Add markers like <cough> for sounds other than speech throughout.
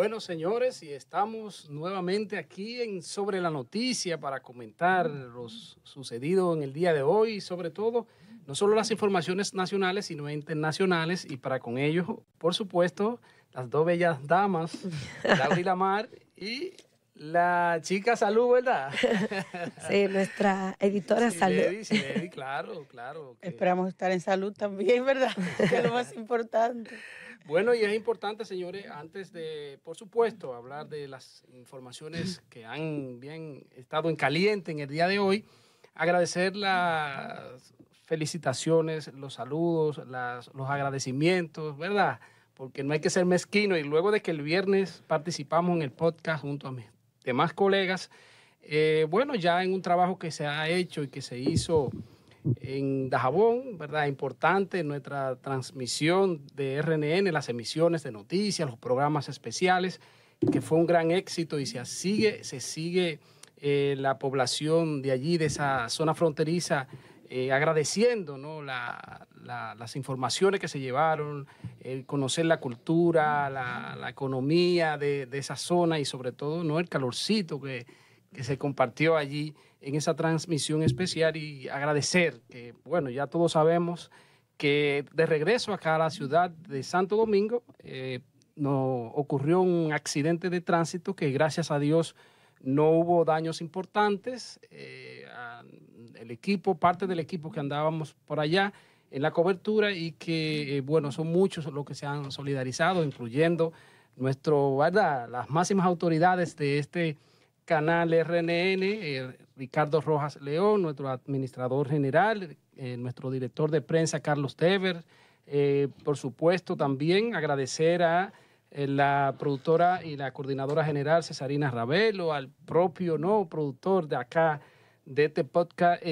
Bueno, señores, y estamos nuevamente aquí en Sobre la Noticia para comentar lo sucedido en el día de hoy y sobre todo, no solo las informaciones nacionales, sino internacionales y para con ello, por supuesto, las dos bellas damas, <laughs> Laura y Lamar y la chica Salud, ¿verdad? <laughs> Sí, nuestra editora Salud. Sí, claro, claro. Esperamos estar en salud también, ¿verdad? <laughs> Que es lo más importante. Bueno, y es importante, señores, antes de, por supuesto, hablar de las informaciones que han bien estado en caliente en el día de hoy, agradecer las felicitaciones, los saludos, los agradecimientos, ¿verdad? Porque no hay que ser mezquino y luego de que el viernes participamos en el podcast junto a mis demás colegas, eh, bueno, ya en un trabajo que se ha hecho y que se hizo en Dajabón, ¿verdad? Importante nuestra transmisión de RNN, las emisiones de noticias, los programas especiales, que fue un gran éxito y se sigue, se sigue eh, la población de allí, de esa zona fronteriza, eh, agradeciendo ¿no? las informaciones que se llevaron, conocer la cultura, la, economía de, de, esa zona y sobre todo ¿no? el calorcito que, que se compartió allí en esa transmisión especial y agradecer que, bueno, ya todos sabemos que de regreso acá a la ciudad de Santo Domingo eh, no, ocurrió un accidente de tránsito que gracias a Dios no hubo daños importantes. Eh, el equipo, parte del equipo que andábamos por allá en la cobertura y que, eh, bueno, son muchos los que se han solidarizado, incluyendo nuestro, ¿verdad? las máximas autoridades de este canal RNN, eh, Ricardo Rojas León, nuestro administrador general, eh, nuestro director de prensa Carlos Tever, eh, por supuesto también agradecer a la productora y la coordinadora general Cesarina Ravelo, al propio no productor de acá de este podcast,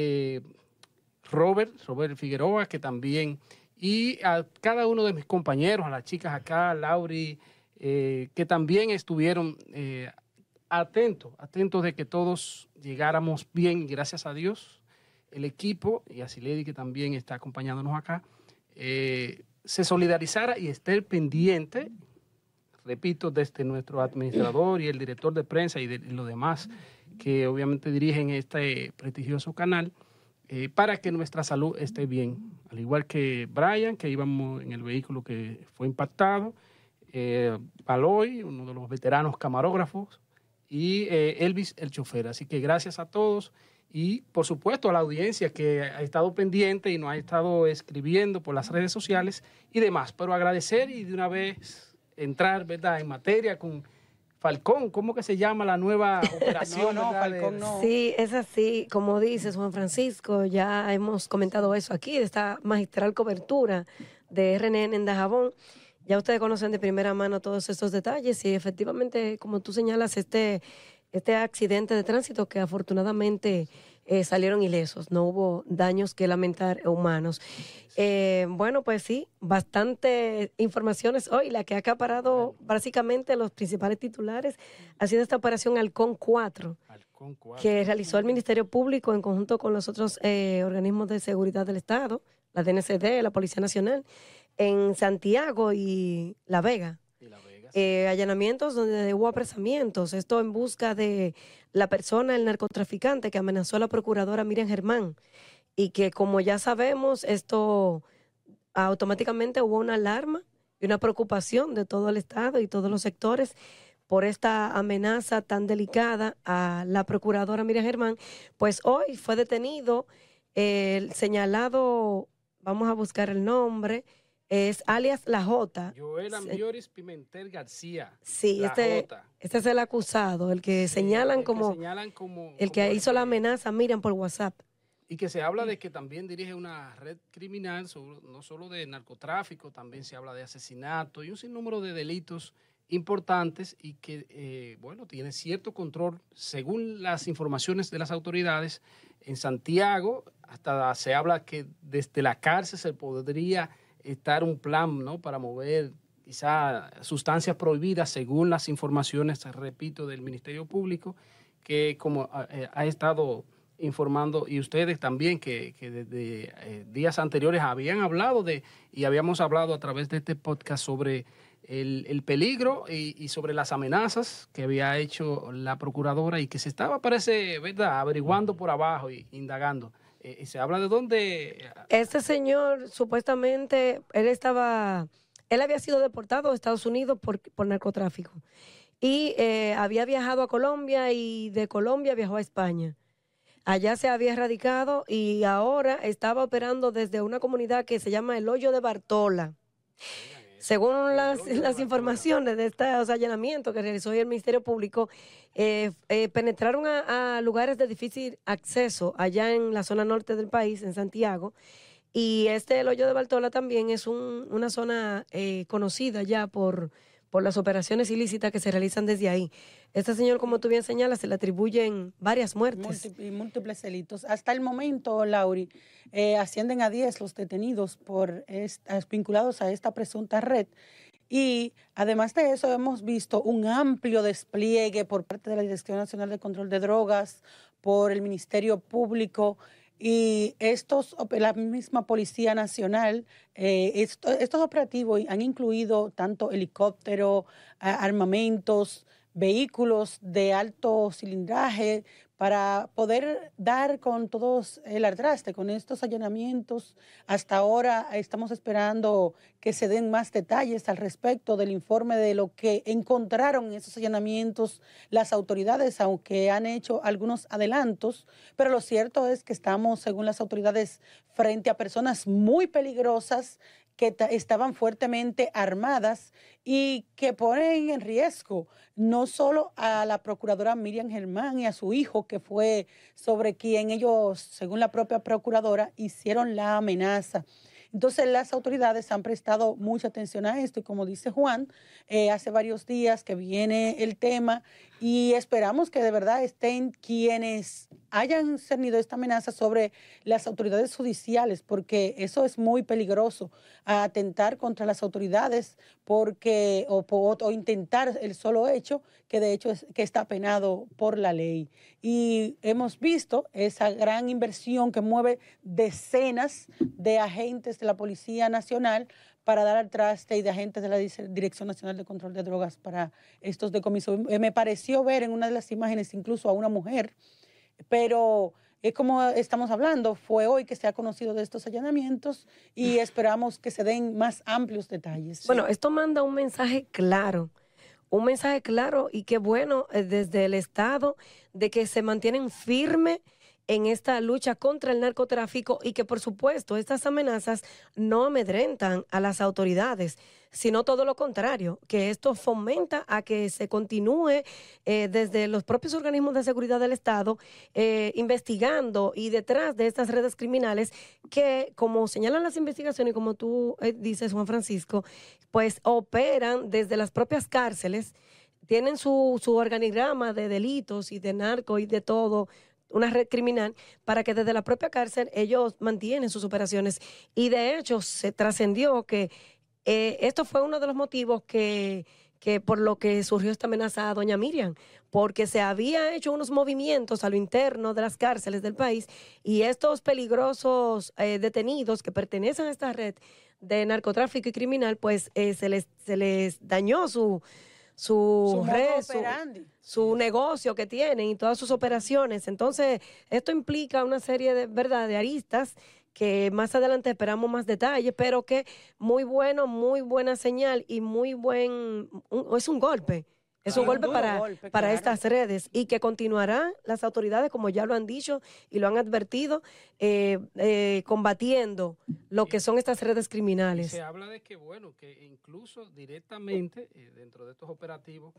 Robert, Robert Figueroa, que también, y a cada uno de mis compañeros, a las chicas acá, Lauri, que también estuvieron atento, atento de que todos llegáramos bien, gracias a Dios, el equipo, y a Siledi que también está acompañándonos acá, eh, se solidarizara y esté pendiente, repito, desde nuestro administrador y el director de prensa y de los demás que obviamente dirigen este prestigioso canal, eh, para que nuestra salud esté bien. Al igual que Brian, que íbamos en el vehículo que fue impactado, eh, uno de los veteranos camarógrafos, y eh, Elvis el chofer. Así que gracias a todos y por supuesto a la audiencia que ha estado pendiente y nos ha estado escribiendo por las redes sociales y demás. Pero agradecer y de una vez entrar ¿verdad? en materia con Falcón, ¿cómo que se llama la nueva <laughs> operación? no, Falcón no. Sí, es así, como dices Juan Francisco, ya hemos comentado eso aquí, de esta magistral cobertura de RNN en Dajabón. Ya ustedes conocen de primera mano todos estos detalles y efectivamente, como tú señalas, este, este accidente de tránsito que afortunadamente eh, salieron ilesos, no hubo daños que lamentar humanos. Eh, bueno, pues sí, bastante informaciones hoy. La que ha acaparado básicamente los principales titulares ha sido esta operación Halcón 4, que realizó el Ministerio Público en conjunto con los otros eh, organismos de seguridad del Estado, la DNCD, la Policía Nacional en Santiago y La Vega. Eh, allanamientos donde hubo apresamientos, esto en busca de la persona, el narcotraficante que amenazó a la procuradora Miriam Germán y que como ya sabemos, esto automáticamente hubo una alarma y una preocupación de todo el Estado y todos los sectores por esta amenaza tan delicada a la procuradora Miriam Germán, pues hoy fue detenido el señalado, vamos a buscar el nombre, es alias La Jota. Joel Ambioris Pimentel García. Sí, este, este, es el acusado, el que, señalan, como, el que hizo la amenaza, miren por WhatsApp. Y que se habla de que también dirige una red criminal, no solo de narcotráfico, también se habla de asesinato y un sinnúmero de delitos importantes y que, eh, bueno, tiene cierto control, según las informaciones de las autoridades, en Santiago, hasta se habla que desde la cárcel se podría estar un plan ¿no? para mover quizá sustancias prohibidas según las informaciones, repito, del Ministerio Público, que como eh, ha, estado informando, y ustedes también, que, desde eh, días anteriores habían hablado de, y habíamos hablado a través de este podcast sobre el, el peligro y, y, sobre las amenazas que había hecho la procuradora y que se estaba, parece, ¿verdad?, averiguando por abajo y indagando. Eh, se habla de dónde... Este señor, supuestamente, él estaba, él había sido deportado a Estados Unidos por, por narcotráfico y eh, había viajado a Colombia y de Colombia viajó a España. Allá se había radicado y ahora estaba operando desde una comunidad que se llama El Hoyo de Bartola. Según las, las informaciones de estos allanamientos que realizó hoy el Ministerio Público, eh, eh, penetraron a, a, lugares de difícil acceso allá en la zona norte del país, en Santiago. Y este, el hoyo de Bartola, también es un, una zona eh, conocida ya por, por las operaciones ilícitas que se realizan desde ahí. Este señor, como tú bien señalas, se le atribuyen varias muertes. Múltiples, múltiples delitos. Hasta el momento, Lauri, eh, ascienden a 10 los detenidos por vinculados a esta presunta red. Y además de eso, hemos visto un amplio despliegue por parte de la Dirección Nacional de Control de Drogas, por el Ministerio Público y estos, la misma Policía Nacional, eh, esto, estos operativos han incluido tanto helicóptero, armamentos, vehículos de alto cilindraje para poder dar con todos el ardraste, con estos allanamientos. Hasta ahora estamos esperando que se den más detalles al respecto del informe de lo que encontraron en esos allanamientos las autoridades, aunque han hecho algunos adelantos, pero lo cierto es que estamos, según las autoridades, frente a personas muy peligrosas que estaban fuertemente armadas y que ponen en riesgo no solo a la procuradora Miriam Germán y a su hijo, que fue sobre quien ellos, según la propia procuradora, hicieron la amenaza. Entonces las autoridades han prestado mucha atención a esto y como dice Juan, eh, hace varios días que viene el tema y esperamos que de verdad estén quienes hayan cernido esta amenaza sobre las autoridades judiciales, porque eso es muy peligroso, atentar contra las autoridades porque o, o, intentar el solo hecho que de hecho es, que está penado por la ley. Y hemos visto esa gran inversión que mueve decenas de agentes de la Policía Nacional para dar al traste y de agentes de la Dirección Nacional de Control de Drogas para estos decomisos. Me pareció ver en una de las imágenes incluso a una mujer, pero es como estamos hablando, fue hoy que se ha conocido de estos allanamientos y esperamos que se den más amplios detalles. Bueno, esto manda un mensaje claro, un mensaje claro y qué bueno eh, desde el Estado de que se mantienen firmes en esta lucha contra el narcotráfico y que por supuesto estas amenazas no amedrentan a las autoridades, sino todo lo contrario, que esto fomenta a que se continúe eh, desde los propios organismos de seguridad del Estado eh, investigando y detrás de estas redes criminales que, como señalan las investigaciones y como tú eh, dices, Juan Francisco, pues operan desde las propias cárceles tienen su, su organigrama de delitos y de narco y de todo una red criminal para que desde la propia cárcel ellos mantienen sus operaciones. Y de hecho se trascendió que eh, esto fue uno de los motivos que, que por lo que surgió esta amenaza a doña Miriam, porque se había hecho unos movimientos a lo interno de las cárceles del país y estos peligrosos eh, detenidos que pertenecen a esta red de narcotráfico y criminal, pues eh, se, les, se les dañó su, su, su red, su, su, negocio que tienen y todas sus operaciones. Entonces, esto implica una serie de, ¿verdad? de aristas que más adelante esperamos más detalles, pero que muy bueno, muy buena señal y muy buen, un, es un golpe es un golpe para, golpe, para claro. estas redes y que continuarán las autoridades, como ya lo han dicho y lo han advertido, eh, eh, combatiendo lo que son estas redes criminales. Se habla de que, bueno, que incluso directamente eh, dentro de estos operativos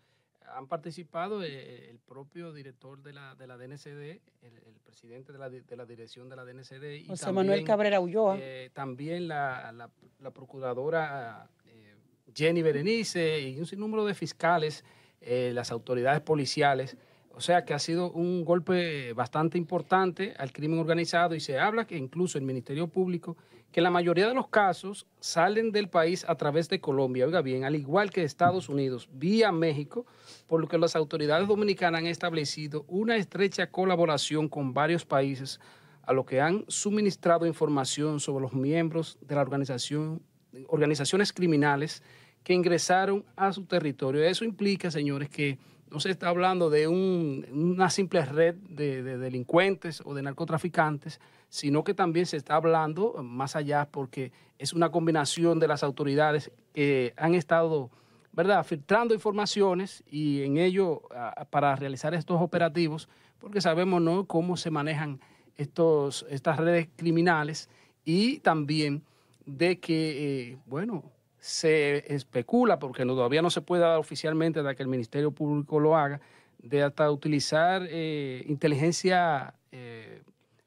han participado eh, el propio director de la, de la DNCD, el, el presidente de la, de la, dirección de la DNCD. Y José también, Manuel Cabrera Ulloa. Eh, también la, la, la procuradora eh, Jenny Berenice y un sinnúmero de fiscales, las autoridades policiales. O sea que ha sido un golpe bastante importante al crimen organizado y se habla que incluso el Ministerio Público, que la mayoría de los casos salen del país a través de Colombia, oiga bien, al igual que Estados Unidos, vía México, por lo que las autoridades dominicanas han establecido una estrecha colaboración con varios países a lo que han suministrado información sobre los miembros de la organización, organizaciones criminales que ingresaron a su territorio. Eso implica, señores, que no se está hablando de una simple red de, delincuentes o de narcotraficantes, sino que también se está hablando más allá porque es una combinación de las autoridades que han estado, ¿verdad?, filtrando informaciones y en ello para realizar estos operativos, porque sabemos, ¿no?, cómo se manejan estos, estas redes criminales y también de que, eh, bueno, se especula, porque todavía no se puede dar oficialmente de que el Ministerio Público lo haga, de hasta utilizar eh, inteligencia, eh,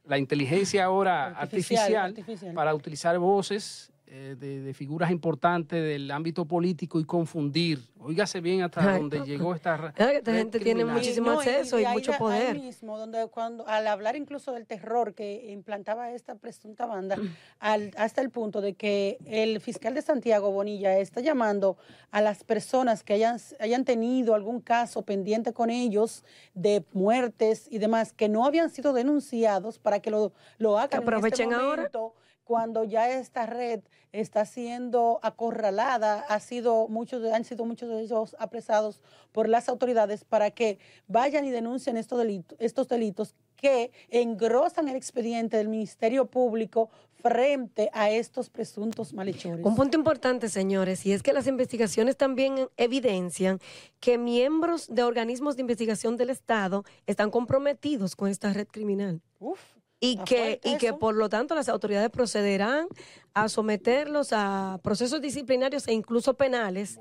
la inteligencia ahora artificial, para utilizar voces eh, de, figuras importantes del ámbito político y confundir. Óigase bien hasta donde llegó esta. Esta gente tiene muchísimo acceso y, mucho poder. mismo, donde cuando, al hablar incluso del terror que implantaba esta presunta banda, <clears throat> hasta el punto de que el fiscal de Santiago Bonilla está llamando a las personas que hayan, hayan tenido algún caso pendiente con ellos de muertes y demás que no habían sido denunciados para que lo, lo hagan. Que este aprovechen ahora cuando ya esta red está siendo acorralada, ha sido muchos, han sido muchos de ellos apresados por las autoridades para que vayan y denuncien estos delitos, estos delitos que engrosan el expediente del Ministerio Público frente a estos presuntos malhechores. Un punto importante, señores, y es que las investigaciones también evidencian que miembros de organismos de investigación del Estado están comprometidos con esta red criminal. Uf y que, y que por lo tanto las autoridades procederán a someterlos a procesos disciplinarios e incluso penales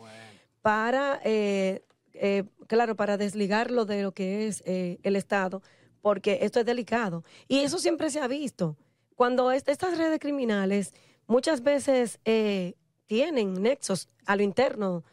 para, eh, eh, claro, para desligarlo de lo que es eh, el Estado, porque esto es delicado. Y eso siempre se ha visto. Cuando estas redes criminales muchas veces tienen nexos a lo interno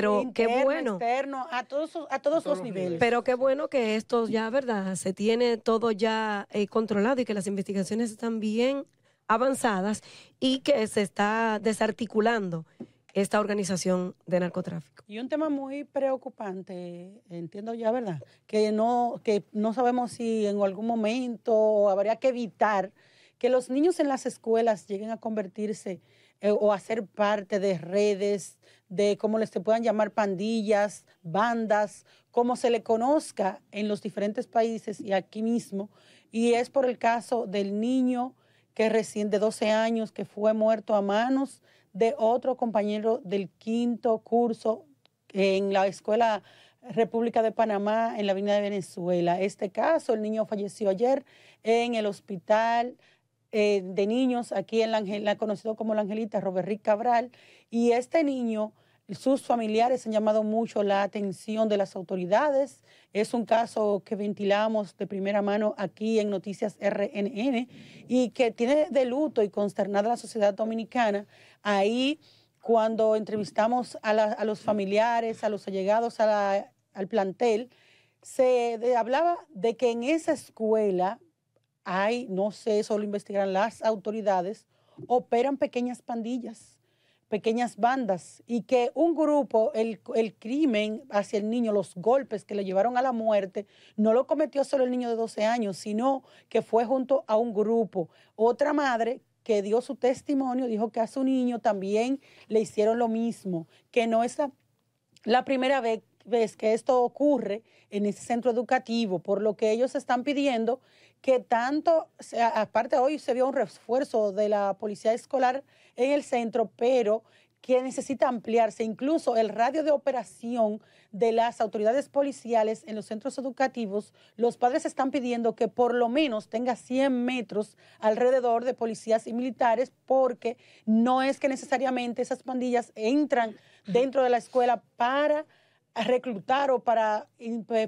pero qué bueno. Externo, a todos, a todos los niveles. Pero qué bueno que esto ya, ¿verdad? Se tiene todo ya eh, controlado y que las investigaciones están bien avanzadas y que se está desarticulando esta organización de narcotráfico. Y un tema muy preocupante, entiendo ya, ¿verdad? Que no, que no sabemos si en algún momento habría que evitar que los niños en las escuelas lleguen a convertirse eh, o a ser parte de redes de cómo les se puedan llamar pandillas, bandas, como se le conozca en los diferentes países y aquí mismo. Y es por el caso del niño que recién de 12 años que fue muerto a manos de otro compañero del quinto curso en la escuela República de Panamá en la Avenida de Venezuela. Este caso, el niño falleció ayer en el hospital eh, de niños aquí en la, la conocido como la Angelita, Robert Rick Cabral, y este niño, sus familiares han llamado mucho la atención de las autoridades. Es un caso que ventilamos de primera mano aquí en Noticias RNN y que tiene de luto y consternada a la sociedad dominicana. Ahí, cuando entrevistamos a, los familiares, a los allegados al plantel, se hablaba de que en esa escuela hay, no sé, eso lo investigarán las autoridades, operan pequeñas pandillas, pequeñas bandas, y que un grupo, el, el, crimen hacia el niño, los golpes que le llevaron a la muerte, no lo cometió solo el niño de 12 años, sino que fue junto a un grupo. Otra madre que dio su testimonio dijo que a su niño también le hicieron lo mismo, que no es la primera vez ves que esto ocurre en ese centro educativo, por lo que ellos están pidiendo que tanto, aparte hoy se vio un refuerzo de la policía escolar en el centro, pero que necesita ampliarse. Incluso el radio de operación de las autoridades policiales en los centros educativos, los padres están pidiendo que por lo menos tenga 100 metros alrededor de policías y militares, porque no es que necesariamente esas pandillas entran dentro de la escuela para reclutar o para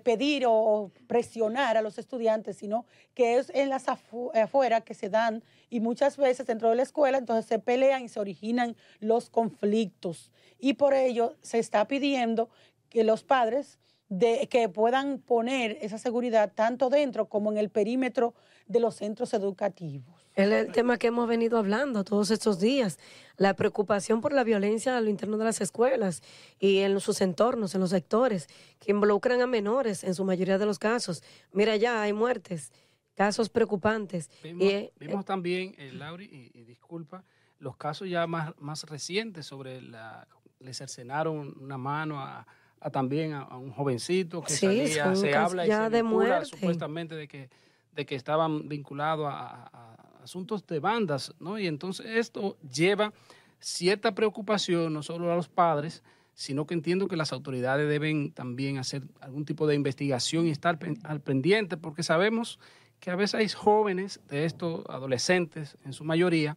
pedir o presionar a los estudiantes, sino que es en las afuera que se dan y muchas veces dentro de la escuela entonces se pelean y se originan los conflictos. Y por ello se está pidiendo que los padres de que puedan poner esa seguridad tanto dentro como en el perímetro de los centros educativos. Es el tema que hemos venido hablando todos estos días, la preocupación por la violencia a lo interno de las escuelas y en sus entornos, en los sectores, que involucran a menores en su mayoría de los casos. Mira, ya hay muertes, casos preocupantes. Vimos, y, eh, vimos también, eh, Lauri, y, y, disculpa, los casos ya más, más recientes sobre la... Le cercenaron una mano a, a también a, a, un jovencito que sí, salía, se habla y se de vincula supuestamente de que, de que estaban vinculados a asuntos de bandas, ¿no? Y entonces esto lleva cierta preocupación no solo a los padres, sino que entiendo que las autoridades deben también hacer algún tipo de investigación y estar al pendiente, porque sabemos que a veces hay jóvenes de estos adolescentes, en su mayoría,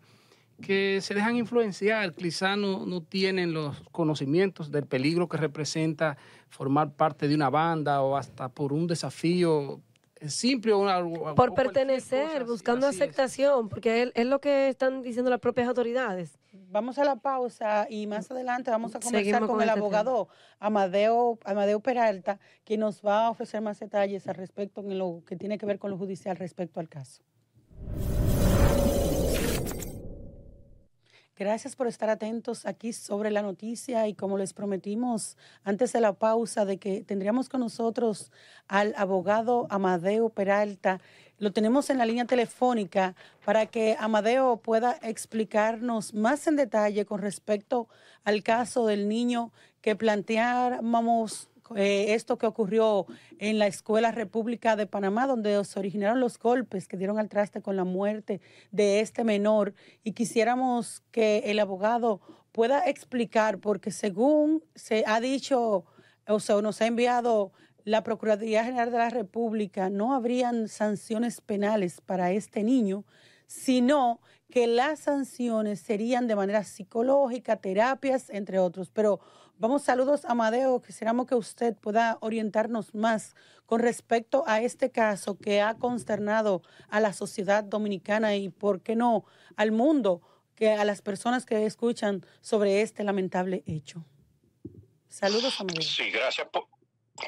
que se dejan influenciar, quizá no, no tienen los conocimientos del peligro que representa formar parte de una banda o hasta por un desafío simple. Por pertenecer, buscando aceptación, es. porque es, es, lo que están diciendo las propias autoridades. Vamos a la pausa y más adelante vamos a conversar con, con, el este abogado Amadeo, Amadeo Peralta, que nos va a ofrecer más detalles al respecto en lo que tiene que ver con lo judicial respecto al caso. Gracias por estar atentos aquí sobre la noticia y como les prometimos antes de la pausa de que tendríamos con nosotros al abogado Amadeo Peralta, lo tenemos en la línea telefónica para que Amadeo pueda explicarnos más en detalle con respecto al caso del niño que planteábamos eh, esto que ocurrió en la Escuela República de Panamá, donde se originaron los golpes que dieron al traste con la muerte de este menor. Y quisiéramos que el abogado pueda explicar, porque según se ha dicho, o sea, nos ha enviado la Procuraduría General de la República, no habrían sanciones penales para este niño, sino que las sanciones serían de manera psicológica, terapias, entre otros. Pero Vamos, saludos Amadeo. Quisiéramos que usted pueda orientarnos más con respecto a este caso que ha consternado a la sociedad dominicana y, ¿por qué no, al mundo, que a las personas que escuchan sobre este lamentable hecho. Saludos, Amadeo. Sí, gracias por,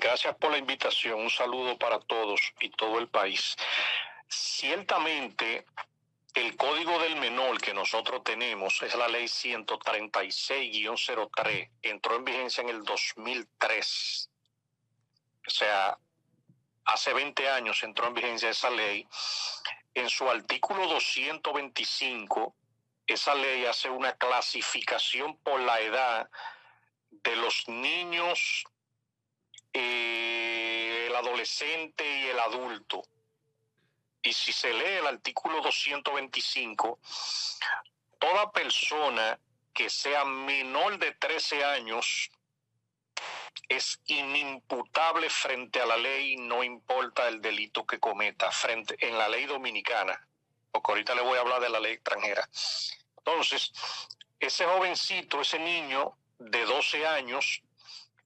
gracias por la invitación. Un saludo para todos y todo el país. Ciertamente, el código del menor que nosotros tenemos es la ley 136-03, entró en vigencia en el 2003. O sea, hace 20 años entró en vigencia esa ley. En su artículo 225, esa ley hace una clasificación por la edad de los niños, eh, el adolescente y el adulto y si se lee el artículo 225, toda persona que sea menor de 13 años es inimputable frente a la ley, no importa el delito que cometa, frente en la ley dominicana, porque ahorita le voy a hablar de la ley extranjera. Entonces, ese jovencito, ese niño de 12 años,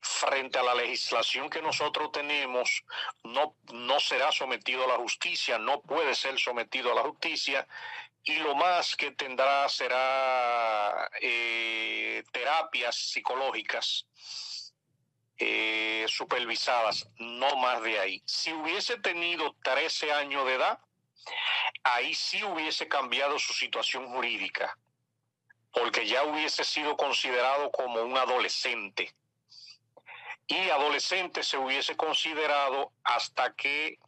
frente a la legislación que nosotros tenemos, no, no será sometido a la justicia, no puede ser sometido a la justicia y lo más que tendrá será eh, terapias psicológicas eh, supervisadas, no más de ahí. Si hubiese tenido 13 años de edad, ahí sí hubiese cambiado su situación jurídica, porque ya hubiese sido considerado como un adolescente y adolescente se hubiese considerado hasta que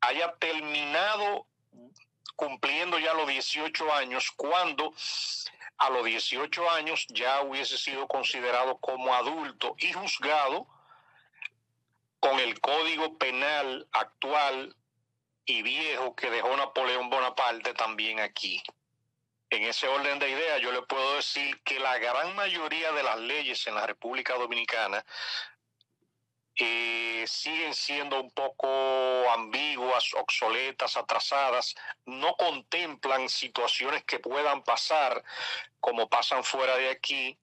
haya terminado cumpliendo ya los 18 años, cuando a los 18 años ya hubiese sido considerado como adulto y juzgado con el código penal actual y viejo que dejó Napoleón Bonaparte también aquí. En ese orden de ideas, yo le puedo decir que la gran mayoría de las leyes en la República Dominicana eh, siguen siendo un poco ambiguas, obsoletas, atrasadas, no contemplan situaciones que puedan pasar como pasan fuera de aquí.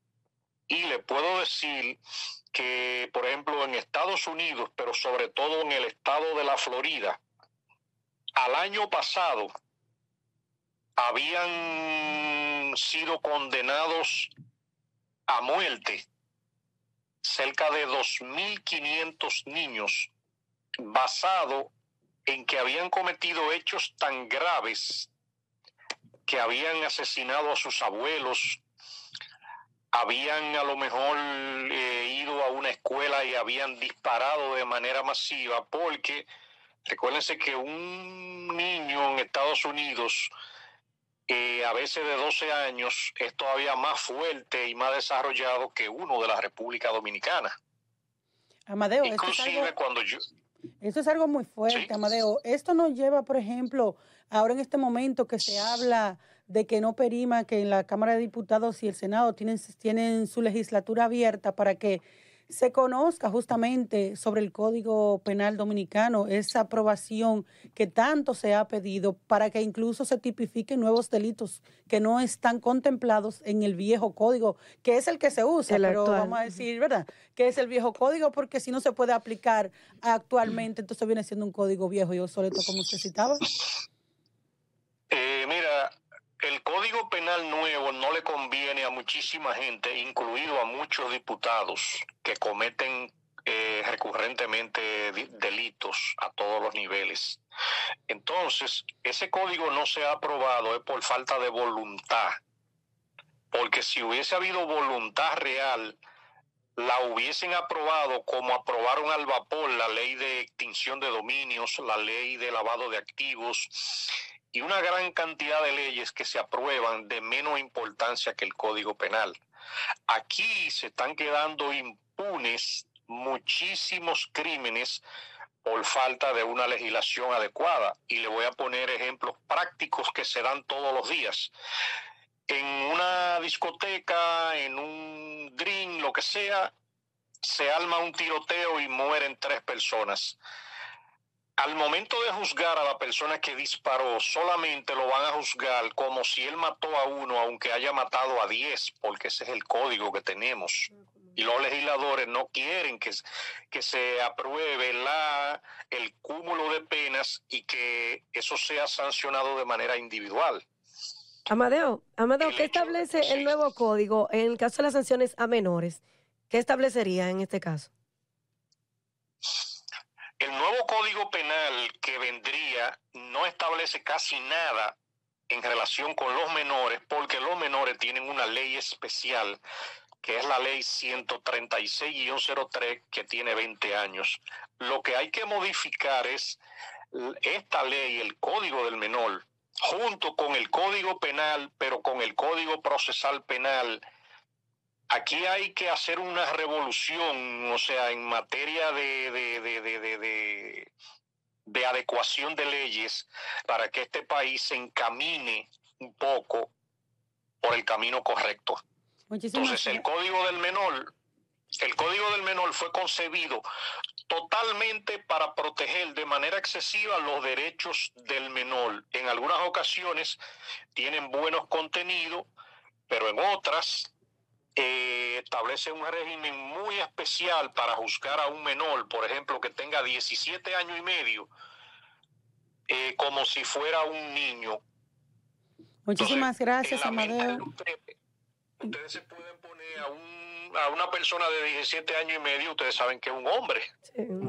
Y le puedo decir que, por ejemplo, en Estados Unidos, pero sobre todo en el estado de la Florida, al año pasado, habían sido condenados a muerte cerca de 2.500 niños basado en que habían cometido hechos tan graves que habían asesinado a sus abuelos, habían a lo mejor eh, ido a una escuela y habían disparado de manera masiva, porque recuérdense que un niño en Estados Unidos, eh, a veces de 12 años, es todavía más fuerte y más desarrollado que uno de la República Dominicana. Amadeo, Inclusive esto es algo, cuando yo... esto es algo muy fuerte, Sí. Amadeo. Esto nos lleva, por ejemplo, ahora en este momento que se habla de que no perima que en la Cámara de Diputados y el Senado tienen, tienen su legislatura abierta para que se conozca justamente sobre el Código Penal Dominicano, esa aprobación que tanto se ha pedido para que incluso se tipifiquen nuevos delitos que no están contemplados en el viejo código, que es el que se usa, El pero actual. vamos a decir, ¿verdad? Que es el viejo código porque si no se puede aplicar actualmente, entonces viene siendo un código viejo y obsoleto como usted citaba. Eh, mira, el Código Penal nuevo no le conviene a muchísima gente, incluido a muchos diputados que cometen eh, recurrentemente delitos a todos los niveles. Entonces, ese código no se ha aprobado es por falta de voluntad, porque si hubiese habido voluntad real, la hubiesen aprobado como aprobaron al vapor la ley de extinción de dominios, la ley de lavado de activos y una gran cantidad de leyes que se aprueban de menos importancia que el Código Penal. Aquí se están quedando impunes muchísimos crímenes por falta de una legislación adecuada. Y le voy a poner ejemplos prácticos que se dan todos los días. En una discoteca, en un drink, lo que sea, se arma un tiroteo y mueren tres personas al momento de juzgar a la persona que disparó, solamente lo van a juzgar como si él mató a uno, aunque haya matado a diez, porque ese es el código que tenemos. Y los legisladores no quieren que, que se apruebe la, el cúmulo de penas y que eso sea sancionado de manera individual. Amadeo, Amadeo, ¿qué establece sí. el nuevo código en el caso de las sanciones a menores? ¿Qué establecería en este caso? El nuevo código penal que vendría no establece casi nada en relación con los menores, porque los menores tienen una ley especial, que es la ley 136-03, que tiene 20 años. Lo que hay que modificar es esta ley, el código del menor, junto con el código penal, pero con el código procesal penal. Aquí hay que hacer una revolución, o sea, en materia de adecuación de leyes para que este país se encamine un poco por el camino correcto. Muchísimas Entonces, el código del menor, el código del menor fue concebido totalmente para proteger de manera excesiva los derechos del menor. En algunas ocasiones tienen buenos contenidos, pero en otras eh, establece un régimen muy especial para juzgar a un menor, por ejemplo, que tenga 17 años y medio, eh, como si fuera un niño. Muchísimas Entonces, gracias, en Amadeo. de ustedes, ustedes se pueden poner a, un, a una persona de 17 años y medio, ustedes saben que es un hombre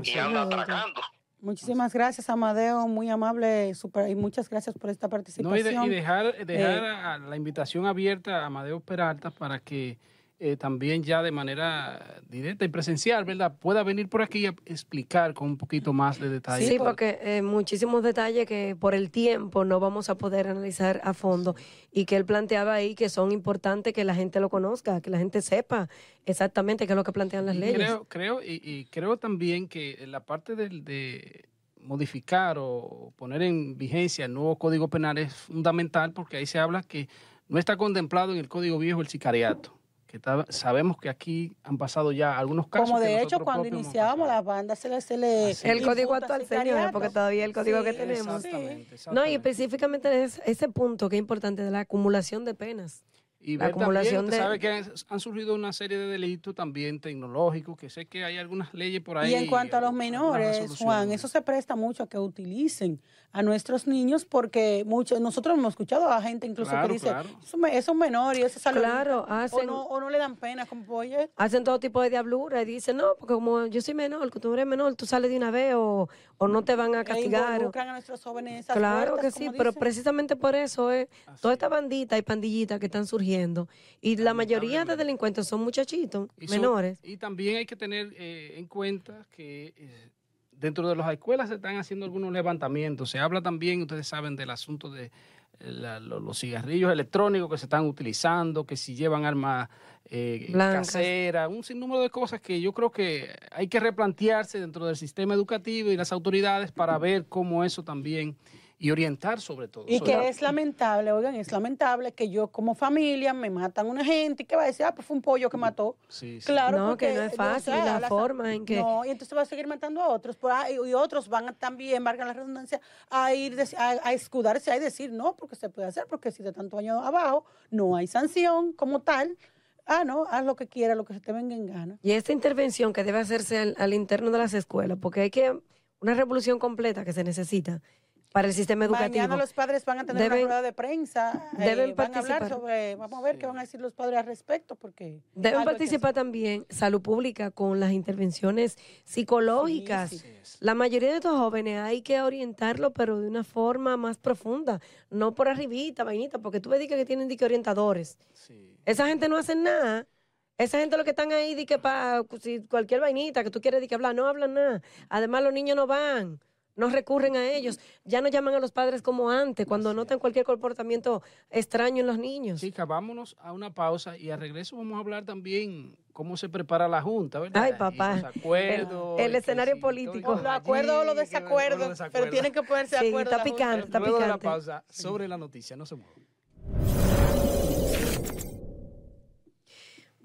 Sí, y anda atracando. Muchísimas gracias, Amadeo, muy amable, super, y muchas gracias por esta No, y, participación. de- y dejar, dejar Eh, a- la invitación abierta a Amadeo Peralta para que eh, también ya de manera directa y presencial, ¿verdad? Pueda venir por aquí a explicar con un poquito más de detalle. Sí, porque eh, muchísimos detalles que por el tiempo no vamos a poder analizar a fondo y que él planteaba ahí que son importantes que la gente lo conozca, que la gente sepa exactamente qué es lo que plantean las Y leyes. Creo, creo, y, y creo también que la parte del- de modificar o poner en vigencia el nuevo Código Penal es fundamental porque ahí se habla que no está contemplado en el Código Viejo el sicariato. Que está- sabemos que aquí han pasado ya algunos casos. Como que de hecho, cuando iniciábamos la banda, se le, se le Así el código actual, señora, porque todavía el código que tenemos. Exactamente, No, y específicamente es ese punto que es importante de la acumulación de penas. Y, La ver también, acumulación usted de- sabe que han surgido una serie de delitos también tecnológicos, que sé que hay algunas leyes por ahí. Y en cuanto a los menores. Juan, eso se presta mucho a que utilicen a nuestros niños porque muchos nosotros hemos escuchado a gente incluso Claro, que dice, claro. es menor y eso es algo Claro, o hacen- no, o no le dan pena, como oye, hacen todo tipo de diablura y dicen, no, porque como yo soy menor, que tú eres menor, tú sales de una vez o, o no te van a e castigar. o- involucran a nuestros jóvenes en esas Claro puertas, que sí, pero precisamente por eso es Así toda esta bandita y pandillita que están surgiendo y la mayoría de delincuentes son muchachitos Y son- menores. y también hay que tener eh, en cuenta que eh, dentro de las escuelas se están haciendo algunos levantamientos. Se habla también, ustedes saben, del asunto de eh, la- lo- los cigarrillos electrónicos que se están utilizando, que si llevan armas eh, caseras, un sinnúmero de cosas que yo creo que hay que replantearse dentro del sistema educativo y las autoridades para ver cómo eso también y orientar sobre todo. Y sobre- que es lamentable, oigan, es lamentable que yo como familia me matan una gente y que va a decir, ah, pues fue un pollo que mató. Sí, sí. Claro, No, que no es o fácil, sea, la forma en que- No, y entonces va a seguir matando a otros. por ahí, y otros van a también, valga la redundancia, a ir dec- a, a escudarse, a decir, no, porque se puede hacer, porque si de tanto año abajo no hay sanción como tal. Ah, no, haz lo que quiera, lo que se te venga en gana. Y esta intervención que debe hacerse al, al interno de las escuelas, porque hay que una revolución completa que se necesita para el sistema educativo. Mañana los padres van a tener Deben- una rueda de prensa. eh, deben van a hablar participar. sobre, vamos a ver qué van a decir los padres al respecto, porque... Deben participar también salud pública con las intervenciones psicológicas. Sí, sí. La mayoría de estos jóvenes hay que orientarlo, pero de una forma más profunda, no por arribita, vainita, porque tú ves di que tienen di que orientadores. Sí. Esa gente no hace nada. Esa gente lo que están ahí, di que para si cualquier vainita que tú quieres di que hablar, no hablan nada. Además, los niños no van, no recurren a ellos. Ya no llaman a los padres como antes, cuando notan cualquier comportamiento extraño en los niños. Chicas, vámonos a una pausa y al regreso vamos a hablar también cómo se prepara la Junta, ¿verdad? Ay, Y papá. los acuerdos, El- escenario político. los acuerdos o los desacuerdos, pero tienen que ponerse de Sí, acuerdo. está picante, está Luego de la pausa, sobre la noticia, no se muevan.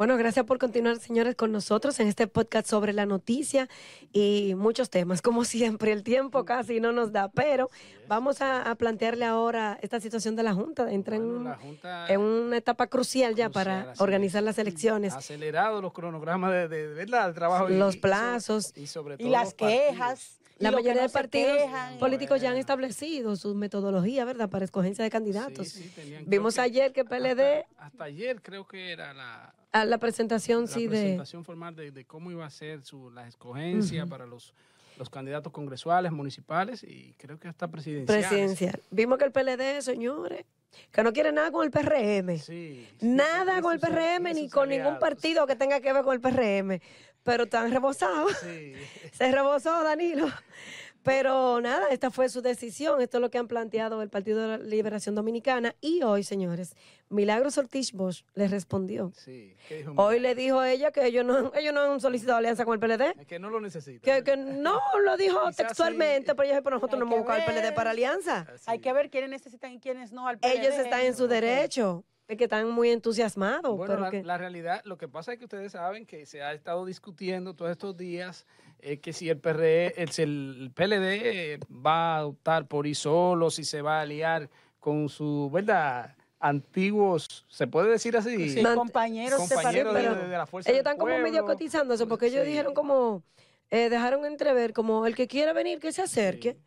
Bueno, gracias por continuar, señores, con nosotros en este podcast sobre la noticia y muchos temas. Como siempre, el tiempo casi no nos da, pero vamos a, a plantearle ahora esta situación de la Junta. Entra en, Bueno, un- la Junta en una etapa crucial ya Crucial, para organizar es. las elecciones, ha acelerado los cronogramas de, de, de verdad, el trabajo. los y plazos. Y, sobre todo Y las quejas. La mayoría no de partidos quejan. políticos ya han establecido su metodología, ¿verdad?, para escogencia de candidatos. Sí, sí, tenían- Vimos ayer que PLD, Hasta, hasta ayer creo que era la, a la presentación, la sí, de... presentación formal de, de cómo iba a ser su, la escogencia para los, los candidatos congresuales, municipales y creo que hasta presidenciales. presidencial. Vimos que el PLD, señores, que no quiere nada con el PRM. Sí, sí, Nada con el PRM ni con ningún partido que tenga que ver con el PRM. Pero están rebosados. Sí. <laughs> Se rebosó Danilo. <laughs> Pero nada, esta fue su decisión. Esto es lo que han planteado el Partido de la Liberación Dominicana. Y hoy, señores, Milagros Ortiz Bosch les respondió. Sí, ¿qué dijo Hoy le dijo a ella que ellos no, ellos no han solicitado alianza con el PLD. Es que no lo necesita. Que, que no lo dijo Quizás textualmente, sí. pero ella dijo, pero nosotros Hay no hemos buscado el PLD para alianza. Así. Hay que ver quiénes necesitan y quiénes no al Ellos PLD. están en su derecho. Es que están muy entusiasmados. Bueno, pero la, que- la realidad, lo que pasa es que ustedes saben que se ha estado discutiendo todos estos días eh, que si el PRE, el, si el PLD va a optar por ir solo, si se va a aliar con su, ¿verdad? Antiguos, ¿se puede decir así? Sí, compañeros, compañeros de, pero de- de la fuerza ellos del están como medio cotizándose porque ellos Sí. dijeron como, eh, dejaron entrever como el que quiera venir que se acerque,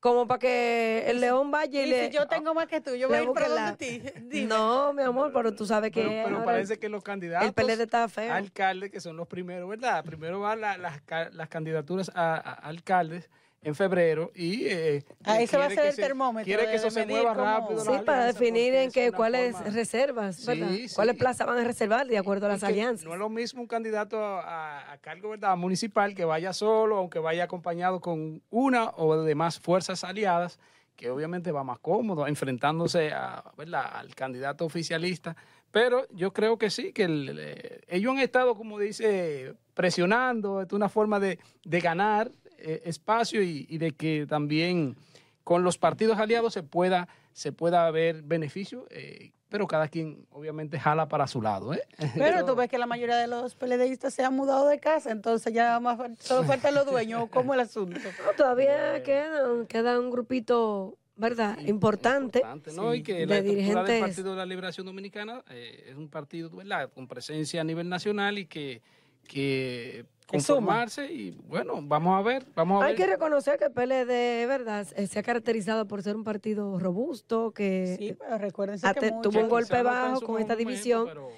como para que el león vaya y, Y le... si yo tengo más que tú, yo voy a ir para la- ti. <laughs> Dime. No, mi amor, pero tú sabes que Pero, pero parece que los candidatos el PLD está feo. alcaldes, que son los primeros, ¿verdad? Primero van la- las, las candidaturas a, a alcaldes en febrero y... Eh, Ah, ese va a ser el se- termómetro Quiere que eso se mueva cómo- rápido. Sí, para definir en qué cuáles forma- reservas, Sí, ¿verdad? sí. ¿Cuáles plazas van a reservar de acuerdo a las alianzas? No es lo mismo un candidato a, a cargo ¿verdad? municipal que vaya solo, aunque vaya acompañado con una o de más fuerzas aliadas, que obviamente va más cómodo enfrentándose a, ¿verdad? al candidato oficialista. Pero yo creo que sí, que el- eh, ellos han estado, como dice, presionando, es una forma de, de ganar eh, espacio y, y de que también con los partidos aliados se pueda, se pueda ver beneficio, eh, pero cada quien obviamente jala para su lado. ¿eh? Pero <laughs> tú ves que la mayoría de los PLDistas se han mudado de casa, entonces ya más, solo faltan los dueños. ¿Cómo el asunto? <laughs> No, todavía queda, queda un grupito ¿verdad? Y- Importante. ¿no? Sí. Y que de la estructura del dirigentes- Partido de la Liberación Dominicana eh, es un partido ¿verdad? con presencia a nivel nacional y que, que. Conformarse y bueno, vamos a ver, vamos a Hay ver. que reconocer que el PLD, ¿verdad? Eh, Se ha caracterizado por ser un partido robusto, que Sí, pero recuérdense ate- que tuvo un golpe bajo con esta momento, división, pero,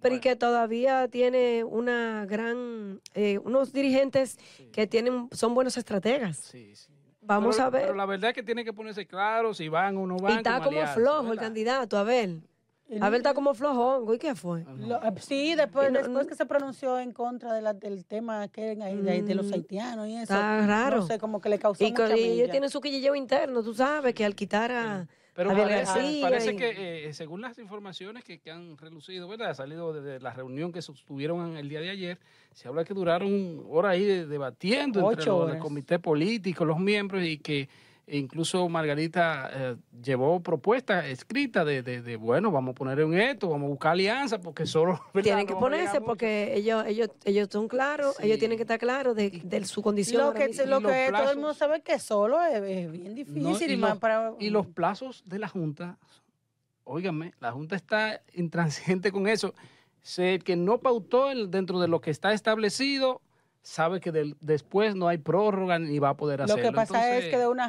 pero y que todavía tiene una gran, eh, unos dirigentes que tienen, son buenos estrategas. sí, sí. Vamos Pero- a ver. Pero la verdad es que tiene que ponerse claro si van o no van. y está como flojo el candidato, Abel. Abel está como flojón. ¿Y qué fue? Lo- eh, sí, después, no- después que se pronunció en contra de la- del tema que, de, de- de los Mm, haitianos y eso. está raro. No sé, como que le causó Y, mucha y ellos tienen su quillilleo interno, tú sabes, que al quitar a... Pero parece, García parece y- que, eh, según las informaciones que, que han relucido, ¿verdad? Ha salido desde la reunión que sostuvieron el día de ayer, se habla que duraron horas ahí de- debatiendo entre los, horas. el comité político, los miembros, y que incluso Margarita eh, llevó propuestas escritas de, de, de, bueno, vamos a poner en esto, vamos a buscar alianza, porque solo... <laughs> ¿verdad? Tienen que ponerse porque ellos ellos ellos son claros, Sí. ellos tienen que estar claros de, de su condición. Lo que, lo todo el mundo sabe que solo es, es bien difícil No, y, y más los- para... Y los plazos de la Junta, óigame, la Junta está intransigente con eso. Se, el que no pautó el- dentro de lo que está establecido, sabe que del- después no hay prórroga ni va a poder Lo hacerlo. que pasa es que de una,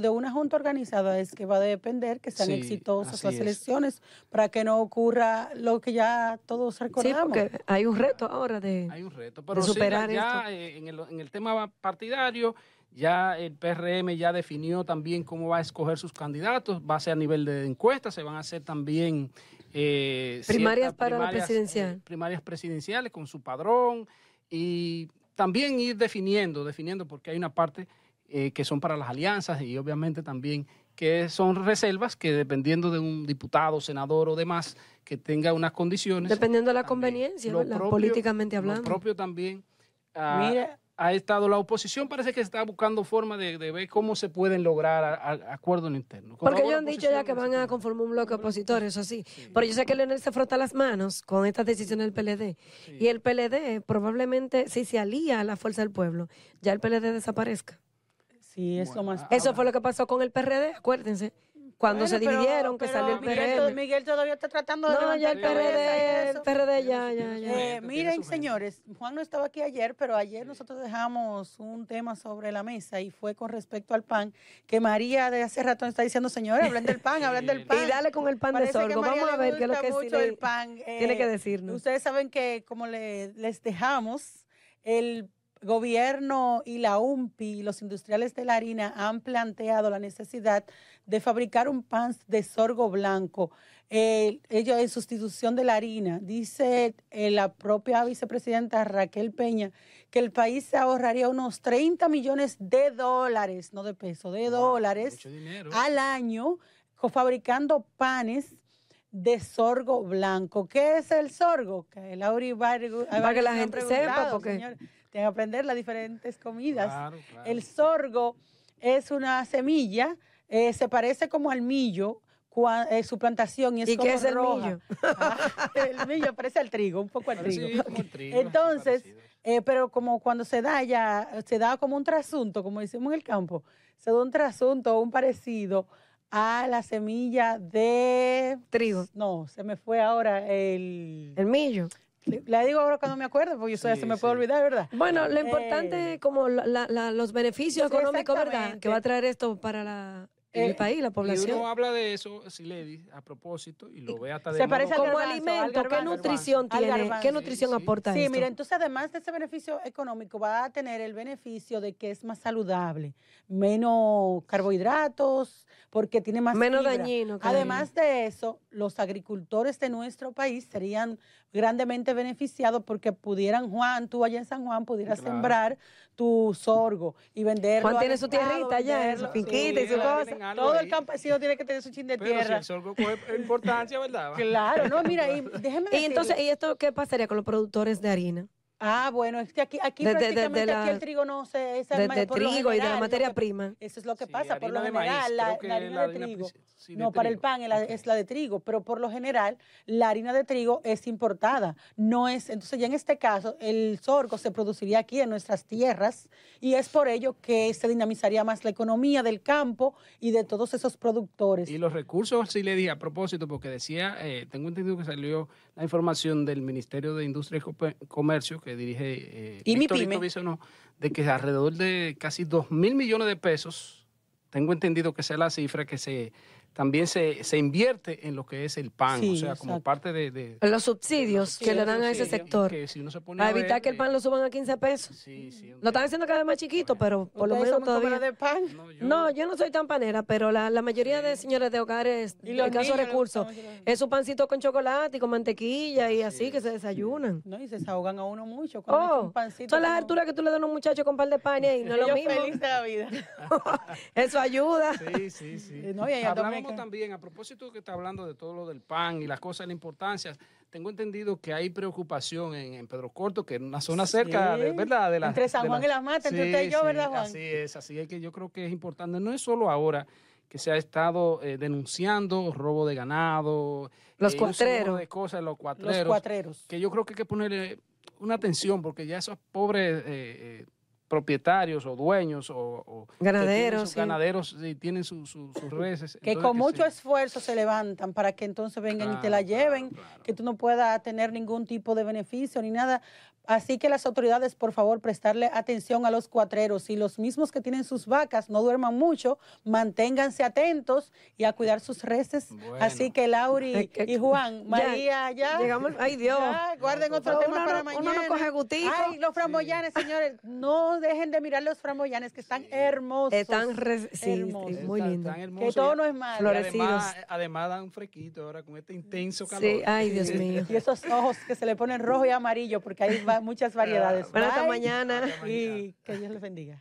de una junta organizada es que va a depender que sean Sí, exitosas las es. elecciones para que no ocurra lo que ya todos Sí, recordamos. porque hay un reto ahora de... hay un reto. Pero superar ya eh, en, el, en el tema partidario, ya el PRM ya definió también cómo va a escoger sus candidatos, va a ser a nivel de encuestas, se van a hacer también... eh, Primarias para la presidencial. eh, primarias presidenciales con su padrón y también ir definiendo, definiendo, porque hay una parte eh, que son para las alianzas y obviamente también que son reservas que dependiendo de un diputado, senador o demás que tenga unas condiciones. Dependiendo de la también. conveniencia, Lo políticamente Lo hablando. propio también ah, Mira, ha estado la oposición, parece que está buscando forma de, de ver cómo se pueden lograr a- a- acuerdos internos. Porque ellos han dicho ya que van a conformar un bloque opositor, eso sí. Pero yo sé que Leonel se frota las manos con estas decisiones del PLD. Y el PLD probablemente, si se alía a la fuerza del pueblo, ya el PLD desaparezca. sí, es lo Bueno, más... ah, Eso fue lo que pasó con el PRD, acuérdense. Cuando Bueno, se pero- dividieron, que pero salió el PRM. Miguel todavía está tratando de No, ya el PRD, el PRD ya, ya, ya. Eh, miren, señores, Juan no estaba aquí ayer, pero ayer nosotros dejamos un tema sobre la mesa y fue con respecto al pan, que María de hace rato está diciendo, señores, hablen del pan, hablen del <laughs> pan. Y dale con el pan de Parece sorgo. Vamos a ver qué es lo que mucho el pan. tiene Eh, que decirnos. Ustedes saben que como le- les dejamos, el gobierno y la UMPI, los industriales de la harina, han planteado la necesidad de fabricar un pan de sorgo blanco. Eh, ello en sustitución de la harina. Dice eh, la propia vicepresidenta Raquel Peña que el país se ahorraría unos 30 millones de dólares, no de pesos, de Wow, dólares al año fabricando panes de sorgo blanco. ¿Qué es el sorgo? Que Laura Para que la gente sepa, porque- señores. Tienen que aprender las diferentes comidas. Claro, claro. El sorgo es una semilla, eh, se parece como al millo, cua- eh, su plantación y es ¿Y como qué es el roja. millo? Ah, <laughs> el millo parece al trigo, un poco al trigo. sí, como el trigo, Entonces, eh, pero como cuando se da ya, se da como un trasunto, como decimos en el campo, se da un trasunto, un parecido a la semilla de... Trigo. No, se me fue ahora el... El millo. Le digo ahora cuando me acuerdo, porque ya Sí, se me puede sí. olvidar, ¿verdad? Bueno, lo Eh, importante como la- la- la- los beneficios Sí, económicos, ¿verdad? Que va a traer esto para la, el Eh, país, la Y población. uno habla de eso, Siledi, a propósito, y lo ve hasta de Se parece al Como garbanzo, al alimento, ¿qué garbanzo. nutrición Al tiene? garbanzo, ¿Qué sí, nutrición sí. aporta Sí, esto? mira, entonces además de ese beneficio económico va a tener el beneficio de que es más saludable, menos carbohidratos, porque tiene más Menos fibra. dañino. que Además de eso, los agricultores de nuestro país serían grandemente beneficiados porque pudieran, Juan, tú allá en San Juan, pudieras Claro. sembrar tu sorgo y venderlo. Juan tiene su tierrita allá, su finquita y su cosa. Todo el campesino tiene que tener su chin de Pero si tierra. el sorgo coge importancia, ¿verdad? Claro, no, mira, y <laughs> déjeme Y entonces, ¿y esto qué pasaría con los productores de harina? Ah, bueno, es que aquí, aquí De- de- de- de prácticamente la- aquí el trigo no se... es De, trigo y de la materia que- prima. Eso es lo que Sí, pasa, por lo maíz, general, la, harina la de harina trigo. princi- sí, de no, para el pan es la, Ok. es la de trigo, pero por lo general la harina de trigo es importada, no es, entonces ya en este caso el sorgo se produciría aquí en nuestras tierras y es por ello que se dinamizaría más la economía del campo y de todos esos productores. Y los recursos, sí le dije a propósito, porque decía, eh, tengo entendido que salió la información del Ministerio de Industria y Comercio que dirige eh, Y mi Víctor pyme. Hito Bisonó, de que alrededor de casi 2 mil millones de pesos, tengo entendido que es la cifra que se también se, se invierte en lo que es el pan, Sí, o sea, como exacto. parte de... de- Los subsidios que le dan a ese sector. que si uno se pone Para a ver, evitar que el eh, pan lo suban a 15 pesos. Sí, sí. Lo están haciendo cada vez más chiquito, pero por lo ¿Ustedes menos todavía. de pan? No, yo- No, yo no soy tan panera, pero la, la mayoría de señores de hogares Y de escasos recursos es su pancito con chocolate y con mantequilla y así que se desayunan. No, y se desahogan a uno mucho. Oh, un pancito son las como- alturas que tú le das a un muchacho con un par de panes y no es lo mismo. felices de la vida. <laughs> Eso ayuda. Sí, sí, sí. No, y también- a propósito que está hablando de todo lo del pan y las cosas, la importancia, tengo entendido que hay preocupación en, en Pedro Corto, que es una zona cerca, de, Sí, ¿verdad? De la, entre San de Juan y Las Matas, entre usted y yo, ¿verdad, Juan? Así es, así es que yo creo que es importante, no es solo ahora que se ha estado eh, denunciando robo de ganado, Los eh, cuatreros. de cosas, los Los cuatreros, cuatreros. que yo creo que hay que ponerle una atención, porque ya esos pobres... eh, eh, propietarios o dueños o, o que tienen Ganaderos, sus sí. ganaderos y tienen su- su- sus reses. que entonces con mucho se- esfuerzo se levantan para que entonces vengan y te la lleven, claro, claro. que tú no puedas tener ningún tipo de beneficio ni nada. Así que las autoridades, por favor, prestarle atención a los cuatreros y los mismos que tienen sus vacas no duerman mucho, manténganse atentos y a cuidar sus reses. Bueno. Así que Lauri <laughs> y Juan, ya, María, ya. Llegamos, ay Dios. Ya, guarden otro Uno tema no- para uno mañana. no coge gustico. Ay, los framboyanes, señores, no dejen de mirar los framboyanes que están hermosos. Están re- sí, hermosos. muy Tan- lindo. tan Que todo no es malo. Florecidos. Además, además dan un fresquito ahora con este intenso calor. Sí, ay Dios mío. Y esos ojos que se le ponen rojo y amarillo, porque hay va- <laughs> muchas variedades. Ah, bueno, hasta mañana. Y que Dios les bendiga.